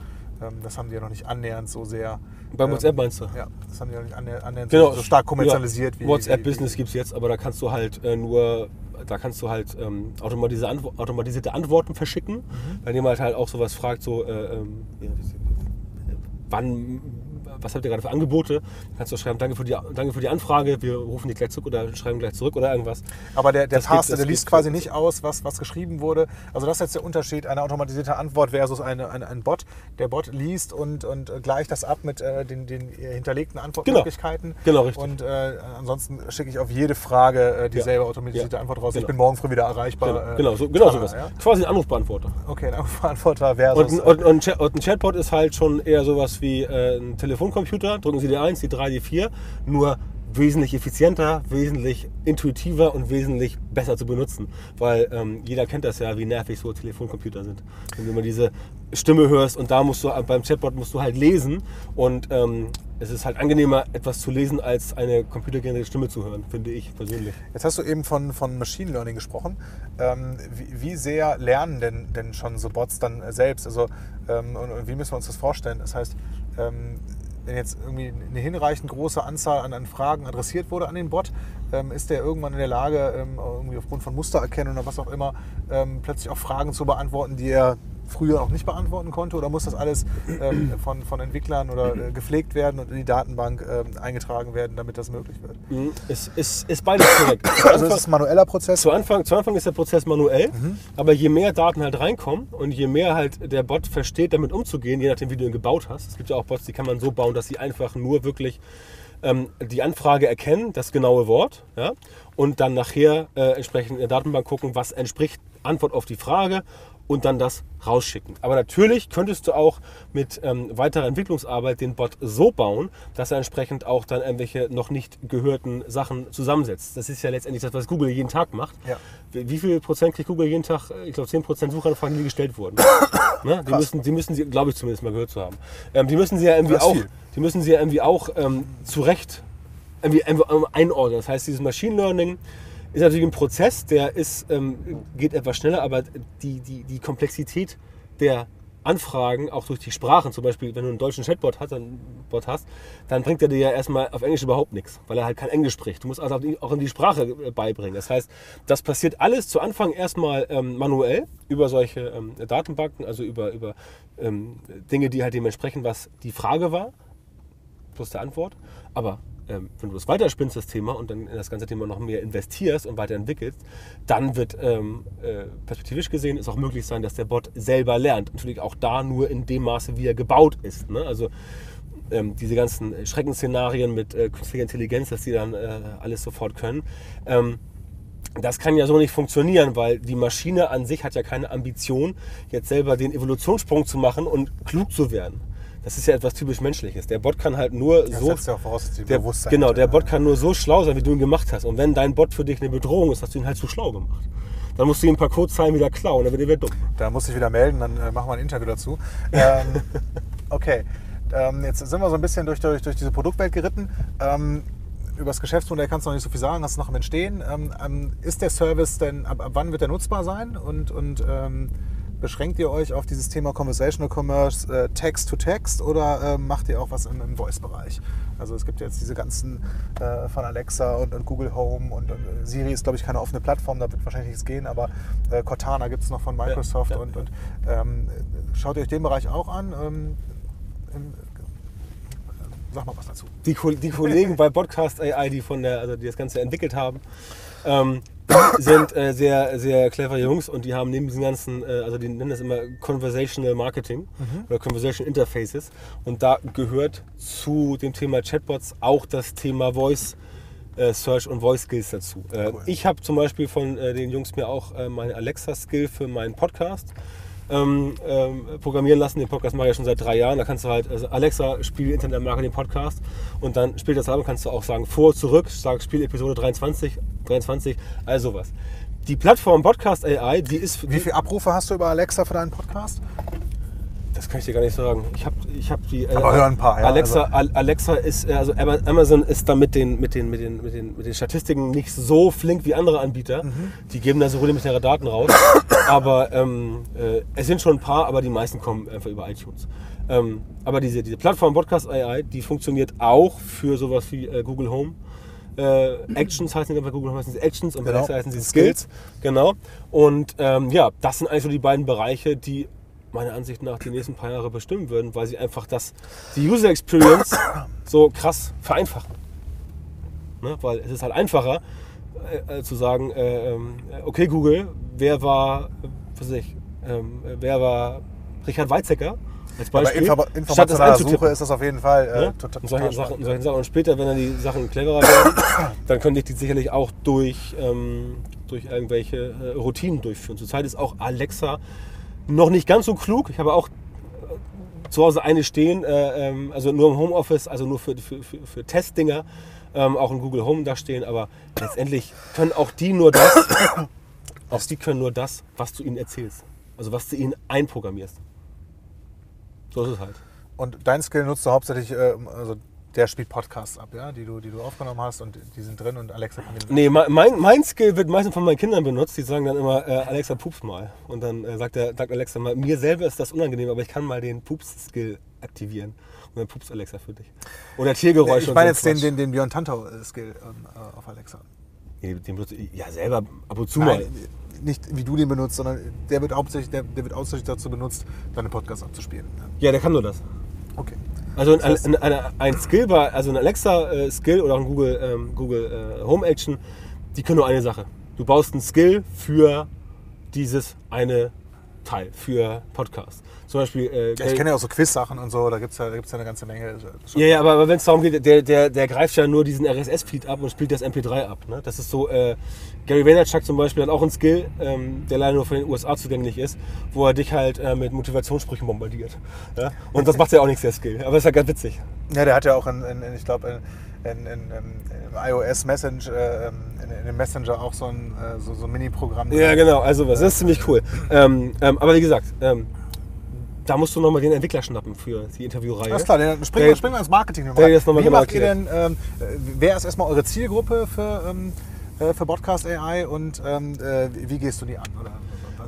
das haben die ja noch nicht annähernd so sehr. Bei ähm, WhatsApp meinst du? Ja, das haben die noch nicht annähernd, annähernd Genau. so, stark kommerzialisiert ja, wie. WhatsApp wie, wie, Business gibt es jetzt, aber da kannst du halt äh, nur, da kannst du halt ähm, automatisierte, Antwo automatisierte Antworten verschicken. Mhm. Wenn jemand halt auch sowas fragt, so äh, ähm, ja, wann, was habt ihr gerade für Angebote? Kannst du schreiben, danke für, die, danke für die Anfrage, wir rufen die gleich zurück oder schreiben gleich zurück oder irgendwas. Aber der, der Taster, der liest quasi nicht aus, was, was geschrieben wurde. Also das ist jetzt der Unterschied, eine automatisierte Antwort versus eine, eine, ein Bot. Der Bot liest und, und gleicht das ab mit äh, den, den hinterlegten Antwortmöglichkeiten. Genau, richtig. Und äh, ansonsten schicke ich auf jede Frage äh, dieselbe automatisierte Ja. Antwort raus. Ich Genau. bin morgen früh wieder erreichbar. Genau, äh, genau, so, genau sowas. Ja? Quasi ein Anrufbeantworter. Okay, ein Antworter versus... Und, ein- und, und, und ein Chatbot ist halt schon eher sowas wie äh, ein Telefoncomputer. Drücken Sie die 1, die 3, die 4. Nur wesentlich effizienter, wesentlich intuitiver und wesentlich besser zu benutzen. Weil ähm, jeder kennt das ja, wie nervig so Telefoncomputer sind. Wenn du immer diese Stimme hörst und da musst du beim Chatbot musst du halt lesen und ähm, es ist halt angenehmer, etwas zu lesen, als eine computergenerierte Stimme zu hören, finde ich persönlich. Jetzt hast du eben von, von Machine Learning gesprochen. Ähm, wie, wie sehr lernen denn, denn schon so Bots dann selbst? Also, ähm, und, und wie müssen wir uns das vorstellen? Das heißt, ähm, wenn jetzt irgendwie eine hinreichend große Anzahl an, an Fragen adressiert wurde an den Bot, ähm, ist der irgendwann in der Lage, ähm, irgendwie aufgrund von Mustererkennung oder was auch immer, ähm, plötzlich auch Fragen zu beantworten, die er früher noch nicht beantworten konnte? Oder muss das alles ähm, von, von Entwicklern oder äh, gepflegt werden und in die Datenbank ähm, eingetragen werden, damit das möglich wird? Mhm. Es ist, ist beides korrekt. Also es ist ein manueller Prozess. Zu Anfang, zu Anfang ist der Prozess manuell, aber je mehr Daten halt reinkommen und je mehr halt der Bot versteht, damit umzugehen, je nachdem, wie du ihn gebaut hast. Es gibt ja auch Bots, die kann man so bauen, dass sie einfach nur wirklich ähm, die Anfrage erkennen, das genaue Wort, ja, und dann nachher äh, entsprechend in der Datenbank gucken, was entspricht Antwort auf die Frage und dann das rausschicken. Aber natürlich könntest du auch mit ähm, weiterer Entwicklungsarbeit den Bot so bauen, dass er entsprechend auch dann irgendwelche noch nicht gehörten Sachen zusammensetzt. Das ist ja letztendlich das, was Google jeden Tag macht. Ja. Wie viel Prozent kriegt Google jeden Tag? Ich glaube 10 Prozent Suchanfragen, die gestellt wurden. ne? Die müssen, die müssen sie, glaube ich zumindest mal gehört zu haben. Ähm, die müssen sie ja irgendwie auch, die müssen sie ja irgendwie auch ähm, zurecht irgendwie, irgendwie einordnen. Das heißt, dieses Machine Learning ist natürlich ein Prozess, der ist, ähm, geht etwas schneller, aber die, die, die Komplexität der Anfragen, auch durch die Sprachen, zum Beispiel, wenn du einen deutschen Chatbot hast, dann, Bot hast, dann bringt er dir ja erstmal auf Englisch überhaupt nichts, weil er halt kein Englisch spricht. Du musst also auch in die Sprache äh, beibringen. Das heißt, das passiert alles zu Anfang erstmal ähm, manuell über solche ähm, Datenbanken, also über, über ähm, Dinge, die halt dem entsprechen, was die Frage war plus der Antwort. Aber ähm, wenn du das weiterspinnst, das Thema, und dann in das ganze Thema noch mehr investierst und weiterentwickelst, dann wird ähm, äh, perspektivisch gesehen es auch möglich sein, dass der Bot selber lernt. Natürlich auch da nur in dem Maße, wie er gebaut ist. Ne? Also ähm, diese ganzen Schreckensszenarien mit äh, künstlicher Intelligenz, dass die dann äh, alles sofort können. Ähm, das kann ja so nicht funktionieren, weil die Maschine an sich hat ja keine Ambition, jetzt selber den Evolutionssprung zu machen und klug zu werden. Das ist ja etwas typisch Menschliches. Der Bot kann halt nur Das so. setzt ja auch voraus, dass Der, Bewusstsein genau, der. Bot kann nur so schlau sein, wie du ihn gemacht hast. Und wenn dein Bot für dich eine Bedrohung ist, hast du ihn halt zu schlau gemacht. Dann musst du ihm ein paar Codezeilen wieder klauen, dann wird er wieder dumm. Da muss ich wieder melden, dann äh, machen wir ein Interview dazu. Ähm, okay, ähm, jetzt sind wir so ein bisschen durch, durch, durch diese Produktwelt geritten. Ähm, über das Geschäftsmodell kannst du noch nicht so viel sagen, das ist noch im Entstehen. Ähm, ähm, ist der Service denn, ab, ab wann wird er nutzbar sein? Und, und ähm, beschränkt ihr euch auf dieses Thema Conversational Commerce äh, Text to Text oder ähm, macht ihr auch was im, im Voice-Bereich? Also es gibt jetzt diese ganzen äh, von Alexa und, und Google Home und, und äh, Siri ist, glaube ich, keine offene Plattform, da wird wahrscheinlich nichts gehen, aber äh, Cortana gibt es noch von Microsoft ja, und, ja. und ähm, schaut ihr euch den Bereich auch an? Ähm, im, sag mal was dazu. Die, die Kollegen bei Podcast AI, die, von der, also die das Ganze entwickelt haben, ähm, sind äh, sehr, sehr clever Jungs und die haben neben diesen ganzen, äh, also die nennen das immer Conversational Marketing oder Conversation Interfaces und da gehört zu dem Thema Chatbots auch das Thema Voice äh, Search und Voice Skills dazu. Äh, Cool. Ich habe zum Beispiel von äh, den Jungs mir auch äh, meine Alexa-Skill für meinen Podcast ähm, ähm, programmieren lassen. Den Podcast mache ich ja schon seit drei Jahren. Da kannst du halt, also Alexa, spiel Internet Marketing Podcast und dann spielt das ab, kannst du auch sagen vor, zurück, sag Spiel Episode 23, 23, all sowas. Die Plattform Podcast AI, die ist. Wie viele Abrufe hast du über Alexa für deinen Podcast? Das kann ich dir gar nicht sagen. Ich habe ich hab die. äh, Aber hör ein paar, ja, Alexa, also- Al- Alexa ist, äh, also Ama- Amazon ist da mit den, mit den, mit den, mit den, mit den Statistiken nicht so flink wie andere Anbieter. Mhm. Die geben da so rudimentäre Daten raus. aber ähm, äh, es sind schon ein paar, aber die meisten kommen einfach über iTunes. Ähm, aber diese, diese Plattform Podcast AI, die funktioniert auch für sowas wie äh, Google Home. Äh, Actions heißen die bei Google heißen sie Actions und bei Genau. Alexa heißen sie Skills. Genau. Und ähm, ja, das sind eigentlich so die beiden Bereiche, die meiner Ansicht nach die nächsten paar Jahre bestimmen würden, weil sie einfach das, die User Experience so krass vereinfachen. Ne? Weil es ist halt einfacher äh, äh, zu sagen, äh, ähm, okay Google, wer war, äh, was weiß ich, ähm, äh, wer war Richard Weizsäcker als Bei Beispiel, statt das informationaler. Suche ist das auf jeden Fall äh, Ne? total, und solche, Sachen, spannend. solche Sachen. Und später, wenn dann die Sachen cleverer werden, dann könnte ich die sicherlich auch durch, ähm, durch irgendwelche äh, Routinen durchführen. Zurzeit ist auch Alexa noch nicht ganz so klug. Ich habe auch äh, zu Hause eine stehen, äh, ähm, also nur im Homeoffice, also nur für, für, für, für Testdinger, ähm, auch in Google Home da stehen. Aber letztendlich können auch die nur das, auch die können nur das, was du ihnen erzählst. Also was du ihnen einprogrammierst. So ist es halt. Und dein Skill nutzt du hauptsächlich, äh, also der spielt Podcasts ab, ja, die du, die du aufgenommen hast und die sind drin und Alexa kann den Nee, mein, mein- Skill wird meistens von meinen Kindern benutzt. Die sagen dann immer, äh, Alexa, pups mal. Und dann äh, sagt, der, sagt Alexa mal, mir selber ist das unangenehm, aber ich kann mal den Pups-Skill aktivieren. Und dann pups Alexa für dich. Oder Tiergeräusche. Ich meine jetzt so den, den, den Björn Tantau-Skill ähm, äh, auf Alexa. Nee, den benutze ich ja selber ab und zu Nein, mal. Nicht wie du den benutzt, sondern der wird hauptsächlich, der, der wird hauptsächlich dazu benutzt, deine Podcasts abzuspielen. Ja, der kann nur das. Okay. Also ein, ein, ein, ein Skill war, also ein Alexa-Skill oder auch ein Google, ähm, Google äh, Home Action, die können nur eine Sache. Du baust einen Skill für dieses eine Teil, für Podcast. Zum Beispiel. Äh, Ja, ich kenne ja auch so Quiz-Sachen und so, da gibt es ja, da gibt's ja eine ganze Menge. Schon- Ja, ja, aber, aber wenn es darum geht, der, der, der greift ja nur diesen RSS-Feed ab und spielt das MP3 ab. Ne? Das ist so, äh, Gary Vaynerchuk zum Beispiel hat auch einen Skill, ähm, der leider nur von den USA zugänglich ist, wo er dich halt äh, mit Motivationssprüchen bombardiert. Ja? Und das macht ja auch nichts, der Skill. Aber ist ja ganz witzig. Ja, der hat ja auch in, in, in ich glaube, in, in, im iOS Messenger, äh, in, dem Messenger auch so ein, äh, so, so Mini-Programm. Ja, genau, also was. Das ist ziemlich cool. Ähm, ähm, aber wie gesagt, ähm, da musst du nochmal den Entwickler schnappen für die Interviewreihe. Alles klar, dann springen wir, springen wir ins Marketing. nochmal Wie genau macht ihr erklärt. denn, ähm, äh, wer ist erstmal eure Zielgruppe für, ähm, äh, für Podcast AI und ähm, äh, wie gehst du die an? Oder,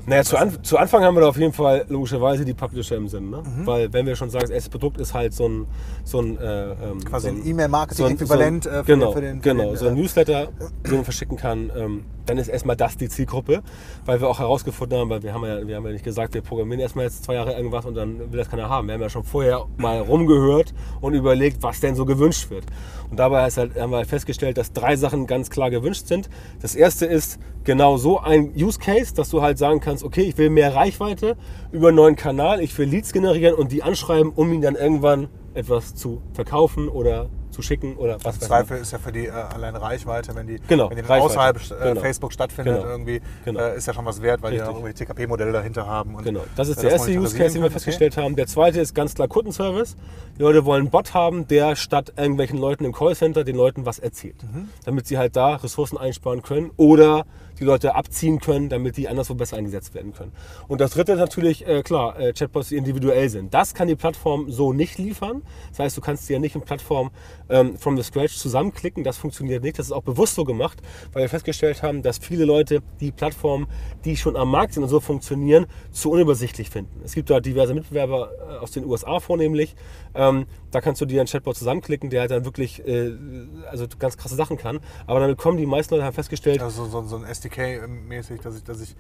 Naja, zu, an, zu Anfang haben wir da auf jeden Fall logischerweise die Publisher im Sinn. Ne? Mhm. Weil, wenn wir schon sagen, das erste Produkt ist halt so ein. So ein äh, ähm, Quasi so ein E-Mail-Marketing-Äquivalent, so äh, ein, für den- genau, für den- für genau, den, so ein äh, Newsletter, den man verschicken kann. Ähm, dann ist erstmal das die Zielgruppe, weil wir auch herausgefunden haben, weil wir haben ja, wir haben ja nicht gesagt, wir programmieren erstmal jetzt zwei Jahre irgendwas und dann will das keiner haben. Wir haben ja schon vorher mal rumgehört und überlegt, was denn so gewünscht wird. Und dabei halt, haben wir halt festgestellt, dass drei Sachen ganz klar gewünscht sind. Das erste ist genau so ein Use Case, dass du halt sagen kannst, okay, ich will mehr Reichweite über einen neuen Kanal, ich will Leads generieren und die anschreiben, um ihnen dann irgendwann etwas zu verkaufen oder zu schicken oder was Im Zweifel ist ja für die äh, alleine Reichweite, wenn die, Genau, wenn die außerhalb äh, Genau. Facebook stattfindet, Genau. irgendwie, Genau. äh, ist ja schon was wert, weil die Richtig. irgendwelche TKP-Modelle dahinter haben. Genau, das ist äh, der erste Use Case, den wir festgestellt haben. Der zweite ist ganz klar Kundenservice. Die Leute wollen einen Bot haben, der statt irgendwelchen Leuten im Callcenter den Leuten was erzählt. Mhm. Damit sie halt da Ressourcen einsparen können oder die Leute abziehen können, damit die anderswo besser eingesetzt werden können. Und das dritte ist natürlich, äh, klar, äh, Chatbots, die individuell sind. Das kann die Plattform so nicht liefern. Das heißt, du kannst dir ja nicht eine Plattform ähm, from the scratch zusammenklicken. Das funktioniert nicht. Das ist auch bewusst so gemacht, weil wir festgestellt haben, dass viele Leute die Plattformen, die schon am Markt sind und so funktionieren, zu unübersichtlich finden. Es gibt da diverse Mitbewerber äh, aus den USA vornehmlich. Ähm, da kannst du dir einen Chatbot zusammenklicken, der halt dann wirklich äh, also ganz krasse Sachen kann. Aber damit kommen die meisten Leute haben festgestellt, Also so, so ein SDK-mäßig, dass ich, dass ich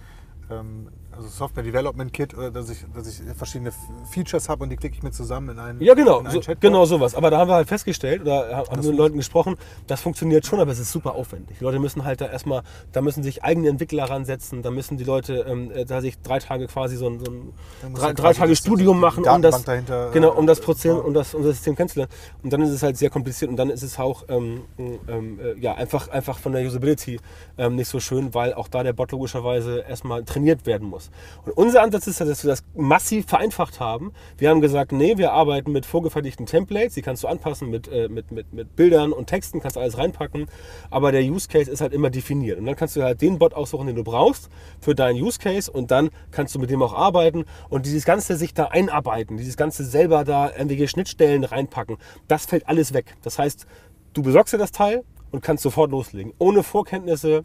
ähm, also Software Development Kit, oder dass ich, dass ich verschiedene Features habe und die klicke ich mir zusammen in einen, Ja, genau, in einen so, genau sowas. Aber da haben wir halt festgestellt oder haben mit den Leuten gesprochen, das funktioniert schon, aber es ist super aufwendig. Die Leute müssen halt da erstmal, da müssen sich eigene Entwickler ransetzen, da müssen die Leute ähm, äh, da sich drei Tage quasi so ein, so ein drei, ja drei Tage das- Studium machen, um das, dahinter, genau, um das äh, Prozess, bauen. um das, um das System kennenzulernen. Und dann ist es halt sehr kompliziert und dann ist es auch ähm, ähm, äh, ja, einfach, einfach von der Usability ähm, nicht so schön, weil auch da der Bot logischerweise erstmal trainiert werden muss. Und unser Ansatz ist, dass wir das massiv vereinfacht haben. Wir haben gesagt, nee, wir arbeiten mit vorgefertigten Templates, die kannst du anpassen mit, äh, mit, mit, mit Bildern und Texten, kannst du alles reinpacken, aber der Use Case ist halt immer definiert. Und dann kannst du halt den Bot aussuchen, den du brauchst für deinen Use Case und dann kannst du mit dem auch arbeiten und dieses Ganze sich da einarbeiten, dieses Ganze selber da irgendwelche Schnittstellen reinpacken, das fällt alles weg. Das heißt, du besorgst dir das Teil und kannst sofort loslegen. Ohne Vorkenntnisse,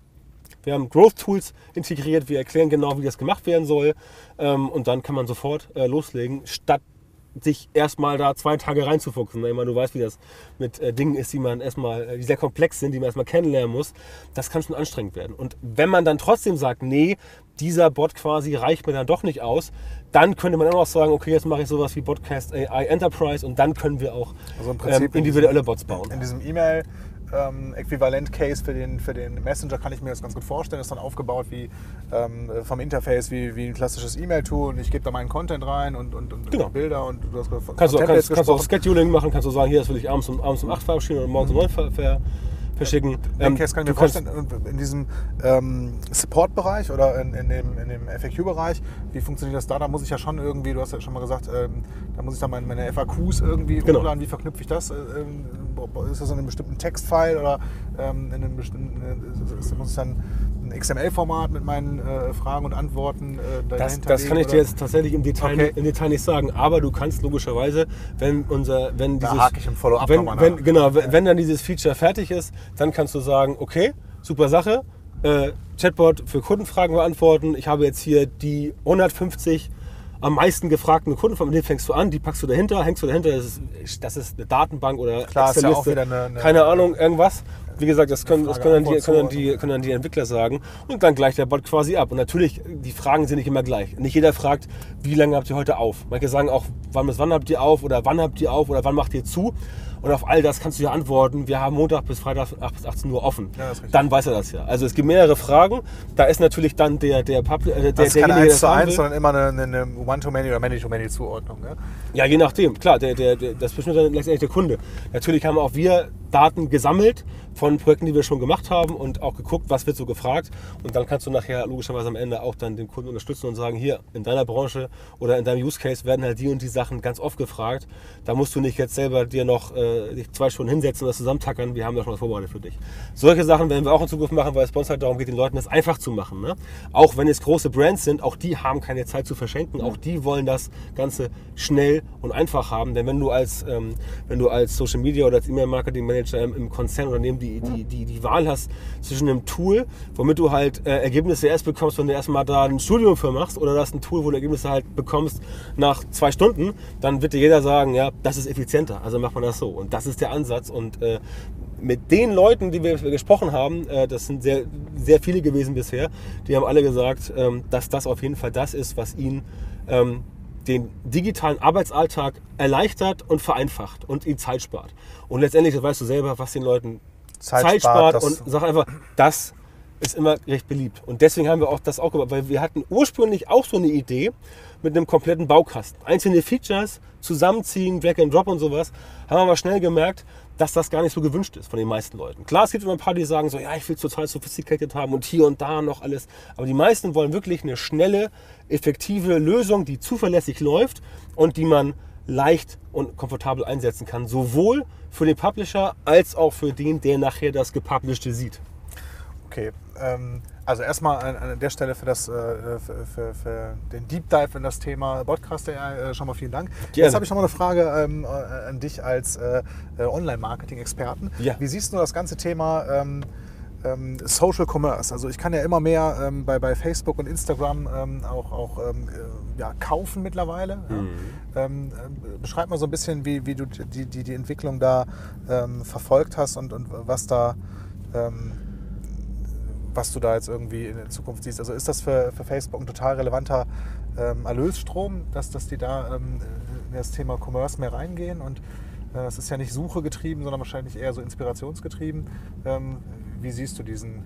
wir haben Growth Tools integriert, wir erklären genau, wie das gemacht werden soll ähm, und dann kann man sofort äh, loslegen, statt sich erstmal da zwei Tage reinzufuchsen. Ich meine, du weißt, wie das mit äh, Dingen ist, die man erstmal, äh, die sehr komplex sind, die man erstmal kennenlernen muss. Das kann schon anstrengend werden. Und wenn man dann trotzdem sagt, nee, dieser Bot quasi reicht mir dann doch nicht aus, dann könnte man immer noch sagen, okay, jetzt mache ich sowas wie Podcast AI Enterprise und dann können wir auch Also ähm, individuelle Bots bauen. In diesem E-Mail. Ähm, Äquivalent-Case für den, für den Messenger kann ich mir das ganz gut vorstellen. Ist dann aufgebaut wie ähm, vom Interface wie, wie ein klassisches E-Mail-Tool und ich gebe da meinen Content rein und, und, und Genau. Bilder und du hast von Kannst du, kannst, kannst du auch. Scheduling machen, kannst du sagen, hier, das will ich abends um, abends um 8 verabschieden und morgens um 9 ver, ver, verschicken. Den Case kann ich mir vorstellen, in diesem ähm, Support-Bereich oder in, in dem, in dem FAQ-Bereich, wie funktioniert das da? Da muss ich ja schon irgendwie, du hast ja schon mal gesagt, ähm, da muss ich da meine, meine FAQs irgendwie Genau. hochladen. Wie verknüpfe ich das? Äh, ähm, ist das in einem bestimmten Textfile oder ähm, in einem bestimmten, äh, ist- muss ich dann ein XML-Format mit meinen äh, Fragen und Antworten äh, Das, das kann ich legen, dir jetzt tatsächlich im Detail, Okay. im Detail nicht sagen, aber du kannst logischerweise, wenn unser, wenn Da dieses, hake ich im Follow-up wenn, wenn, genau, wenn, wenn dann dieses Feature fertig ist, dann kannst du sagen, okay, super Sache, äh, Chatbot für Kundenfragen beantworten. Ich habe jetzt hier die 150 am meisten gefragten Kunden, von denen fängst du an, die packst du dahinter, hängst du dahinter, das ist, das ist eine Datenbank oder Klar, ist ja auch Excel-Liste, wieder eine- eine- keine Ahnung, irgendwas. Wie gesagt, das können, das können, dann die, können, dann die, können dann die Entwickler sagen und dann gleicht der Bot quasi ab. Und natürlich, die Fragen sind nicht immer gleich. Nicht jeder fragt, wie lange habt ihr heute auf? Manche sagen auch, wann bis wann habt ihr auf oder wann habt ihr auf oder wann macht ihr zu? Und auf all das kannst du ja antworten, wir haben Montag bis Freitag von 8 bis 18 Uhr offen. Ja, dann weiß er das ja. Also es gibt mehrere Fragen. Da ist natürlich dann der, der, Publi- äh, der Das ist keine derjenige, der 1 zu das haben 1, will. sondern immer eine, eine One-to-Many oder Many-to-Many-Zuordnung. Ne? Ja, je nachdem. Klar, der, der, der, das bestimmt dann letztendlich der Kunde. Natürlich haben auch wir Daten gesammelt von Projekten, die wir schon gemacht haben und auch geguckt, was wird so gefragt. Und dann kannst du nachher logischerweise am Ende auch dann den Kunden unterstützen und sagen, hier, in deiner Branche oder in deinem Use Case werden halt die und die Sachen ganz oft gefragt. Da musst du nicht jetzt selber dir noch äh, zwei Stunden hinsetzen und das zusammentackern. Wir haben da schon was vorbereitet für dich. Solche Sachen werden wir auch in Zukunft machen, weil es bei uns halt darum geht, den Leuten das einfach zu machen. Ne? Auch wenn es große Brands sind, auch die haben keine Zeit zu verschenken. Auch die wollen das Ganze schnell und einfach haben. Denn wenn du als, ähm, wenn du als Social Media oder als E-Mail-Marketing-Manager im, im Konzernunternehmen die, die, die, die Wahl hast zwischen einem Tool, womit du halt äh, Ergebnisse erst bekommst, wenn du erstmal da ein Studium für machst, oder das ist ein Tool, wo du Ergebnisse halt bekommst nach zwei Stunden, dann wird dir jeder sagen, ja, das ist effizienter, also macht man das so. Und das ist der Ansatz. Und äh, mit den Leuten, die wir gesprochen haben, äh, das sind sehr, sehr viele gewesen bisher, die haben alle gesagt, ähm, dass das auf jeden Fall das ist, was ihnen ähm, den digitalen Arbeitsalltag erleichtert und vereinfacht und ihnen Zeit spart. Und letztendlich, weißt du selber, was den Leuten Zeit Zeit, spart, spart, und sag einfach, das ist immer recht beliebt. Und deswegen haben wir auch das auch gemacht, weil wir hatten ursprünglich auch so eine Idee mit einem kompletten Baukasten. Einzelne Features zusammenziehen, Drag and Drop und sowas, haben wir aber schnell gemerkt, dass das gar nicht so gewünscht ist von den meisten Leuten. Klar, es gibt immer ein paar, die sagen so, ja, ich will es total sophisticated haben und hier und da noch alles. Aber die meisten wollen wirklich eine schnelle, effektive Lösung, die zuverlässig läuft und die man leicht und komfortabel einsetzen kann. Sowohl für den Publisher als auch für den, der nachher das Gepublished sieht. Okay, ähm, also erstmal an, an der Stelle für, das, äh, für, für, für den Deep Dive in das Thema Podcast AI äh, schon mal vielen Dank. Gerne. Jetzt habe ich noch mal eine Frage ähm, äh, an dich als äh, Online-Marketing-Experten. Ja. Wie siehst du das ganze Thema ähm, ähm, Social Commerce? Also ich kann ja immer mehr ähm, bei, bei Facebook und Instagram ähm, auch, auch ähm, äh, ja, kaufen mittlerweile. Ja. Ähm, äh, beschreib mal so ein bisschen, wie, wie du die, die, die Entwicklung da ähm, verfolgt hast und, und was da... Ähm, was du da jetzt irgendwie in der Zukunft siehst. Also ist das für, für Facebook ein total relevanter ähm, Erlösstrom, dass, dass die da ähm, in das Thema Commerce mehr reingehen? Und äh, es ist ja nicht Suche getrieben, sondern wahrscheinlich eher so inspirationsgetrieben. Ähm, wie siehst du diesen?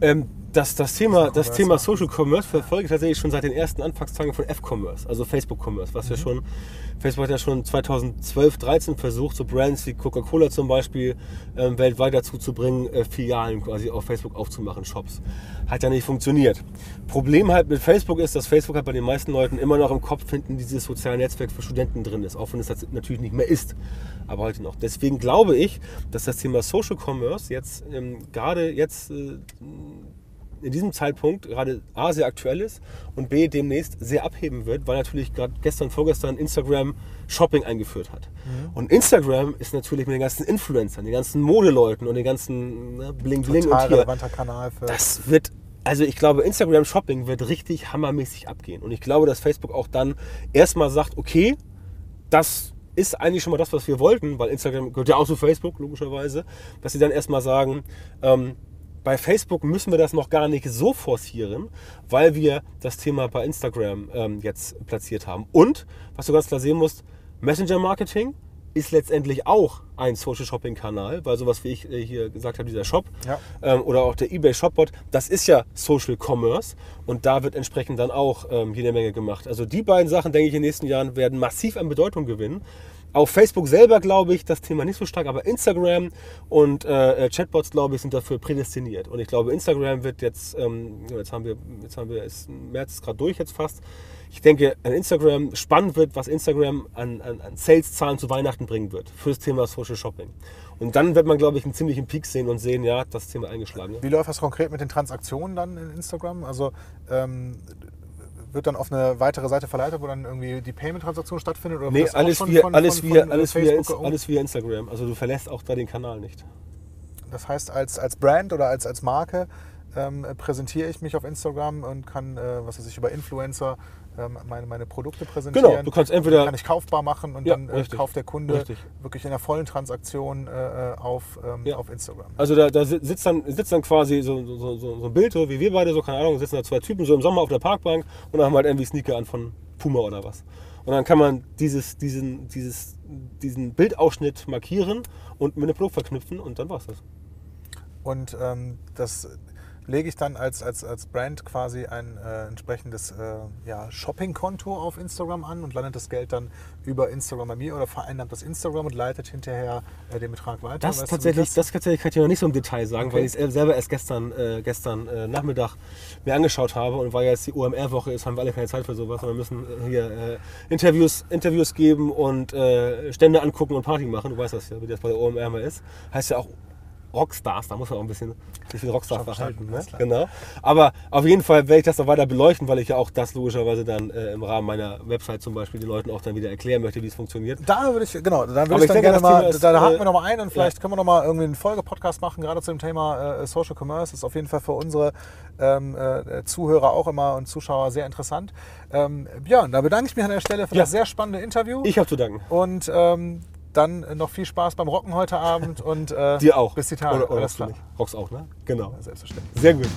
Ähm, das, das, Thema, Social das Commerce, Thema. Social Commerce verfolge ich tatsächlich schon seit den ersten Anfangstagen von F-Commerce, also Facebook Commerce, was wir schon, Facebook hat ja schon 2012, 13 versucht, so Brands wie Coca-Cola zum Beispiel ähm, weltweit dazu zu bringen, äh, Filialen quasi auf Facebook aufzumachen, Shops. Hat ja nicht funktioniert. Problem halt mit Facebook ist, dass Facebook halt bei den meisten Leuten immer noch im Kopf finden, dieses soziale Netzwerk für Studenten drin ist, auch wenn es das natürlich nicht mehr ist, aber heute noch. Deswegen glaube ich, dass das Thema Social Commerce jetzt ähm, gerade jetzt äh, in diesem Zeitpunkt gerade A sehr aktuell ist und B demnächst sehr abheben wird, weil natürlich gerade gestern, vorgestern Instagram Shopping eingeführt hat. Und Instagram ist natürlich mit den ganzen Influencern, den ganzen Modeleuten und den ganzen ne, Bling Bling Total und hier. relevanter Kanal für. Das wird, also ich glaube, Instagram Shopping wird richtig hammermäßig abgehen. Und ich glaube, dass Facebook auch dann erstmal sagt, okay, das ist eigentlich schon mal das, was wir wollten, weil Instagram gehört ja auch zu Facebook, logischerweise, dass sie dann erstmal sagen, ähm, bei Facebook müssen wir das noch gar nicht so forcieren, weil wir das Thema bei Instagram ähm, jetzt platziert haben. Und, was du ganz klar sehen musst, Messenger-Marketing ist letztendlich auch ein Social Shopping Kanal, weil sowas wie ich äh, hier gesagt habe, dieser Shop Ja. ähm, oder auch der eBay Shopbot, das ist ja Social Commerce und da wird entsprechend dann auch ähm, jede Menge gemacht. Also die beiden Sachen, denke ich, in den nächsten Jahren werden massiv an Bedeutung gewinnen. Auf Facebook selber glaube ich das Thema nicht so stark, aber Instagram und äh, Chatbots, glaube ich, sind dafür prädestiniert. Und ich glaube, Instagram wird jetzt, ähm, jetzt haben wir, jetzt haben wir, ist März gerade durch jetzt fast. Ich denke, an Instagram spannend wird, was Instagram an, an, an Sales-Zahlen zu Weihnachten bringen wird fürs Thema Social Shopping. Und dann wird man, glaube ich, einen ziemlichen Peak sehen und sehen, ja, das Thema eingeschlagen. Wie läuft das konkret mit den Transaktionen dann in Instagram? Also ähm, wird dann auf eine weitere Seite verleitet, wo dann irgendwie die Payment-Transaktion stattfindet? Oder Nee, alles via, von- alles, von- via, von, alles, via, Inst- alles via Instagram. Also du verlässt auch da den Kanal nicht. Das heißt, als, als Brand oder als, als Marke ähm, präsentiere ich mich auf Instagram und kann, äh, was weiß ich, über Influencer meine, meine Produkte präsentieren. Genau, du kannst entweder- Kann ich kaufbar machen und Ja, dann äh, kauft der Kunde Richtig. wirklich in der vollen Transaktion äh, auf, ähm, Ja. auf Instagram. Also da, da si- sitzt, dann, sitzt dann quasi so, so, so, so ein Bild, so wie wir beide, so keine Ahnung, sitzen da zwei Typen so im Sommer auf der Parkbank und haben halt irgendwie Sneaker an von Puma oder was. Und dann kann man dieses, diesen, dieses, diesen Bildausschnitt markieren und mit einem Produkt verknüpfen und dann war's das. Und ähm, das lege ich dann als, als, als Brand quasi ein äh, entsprechendes äh, ja, Shopping-Konto auf Instagram an und landet das Geld dann über Instagram bei mir oder vereinnahmt das Instagram und leitet hinterher äh, den Betrag weiter. Das Weißt tatsächlich, das tatsächlich kann ich dir noch nicht so im Detail sagen, Okay. weil ich es selber erst gestern, äh, gestern äh, Nachmittag mir angeschaut habe und weil jetzt die OMR-Woche ist, haben wir alle keine Zeit für sowas, sondern müssen äh, hier Interviews, Interviews geben und Stände angucken und Party machen. Du weißt das ja, wie das bei der OMR mal ist. Heißt ja auch Rockstars, da muss man auch ein bisschen sich wie Rockstars Schon verhalten. Ne? Genau. Aber auf jeden Fall werde ich das noch weiter beleuchten, weil ich ja auch das logischerweise dann äh, im Rahmen meiner Website zum Beispiel den Leuten auch dann wieder erklären möchte, wie es funktioniert. Da würde ich, genau, da würde ich ich dann denke, gerne das mal, ist, da, haken äh, wir nochmal ein und vielleicht können wir nochmal irgendwie einen Folgepodcast machen, gerade zu dem Thema äh, Social Commerce. ist auf jeden Fall für unsere ähm, äh, Zuhörer auch immer und Zuschauer sehr interessant. Ähm, Björn, da bedanke ich mich an der Stelle für Ja. das sehr spannende Interview Ich habe zu danken. und ähm, dann noch viel Spaß beim Rocken heute Abend und äh, Dir auch. bis die Tage. Oder, oder Alles klar. Rockst auch, ne? Genau. Selbstverständlich. Sehr gut.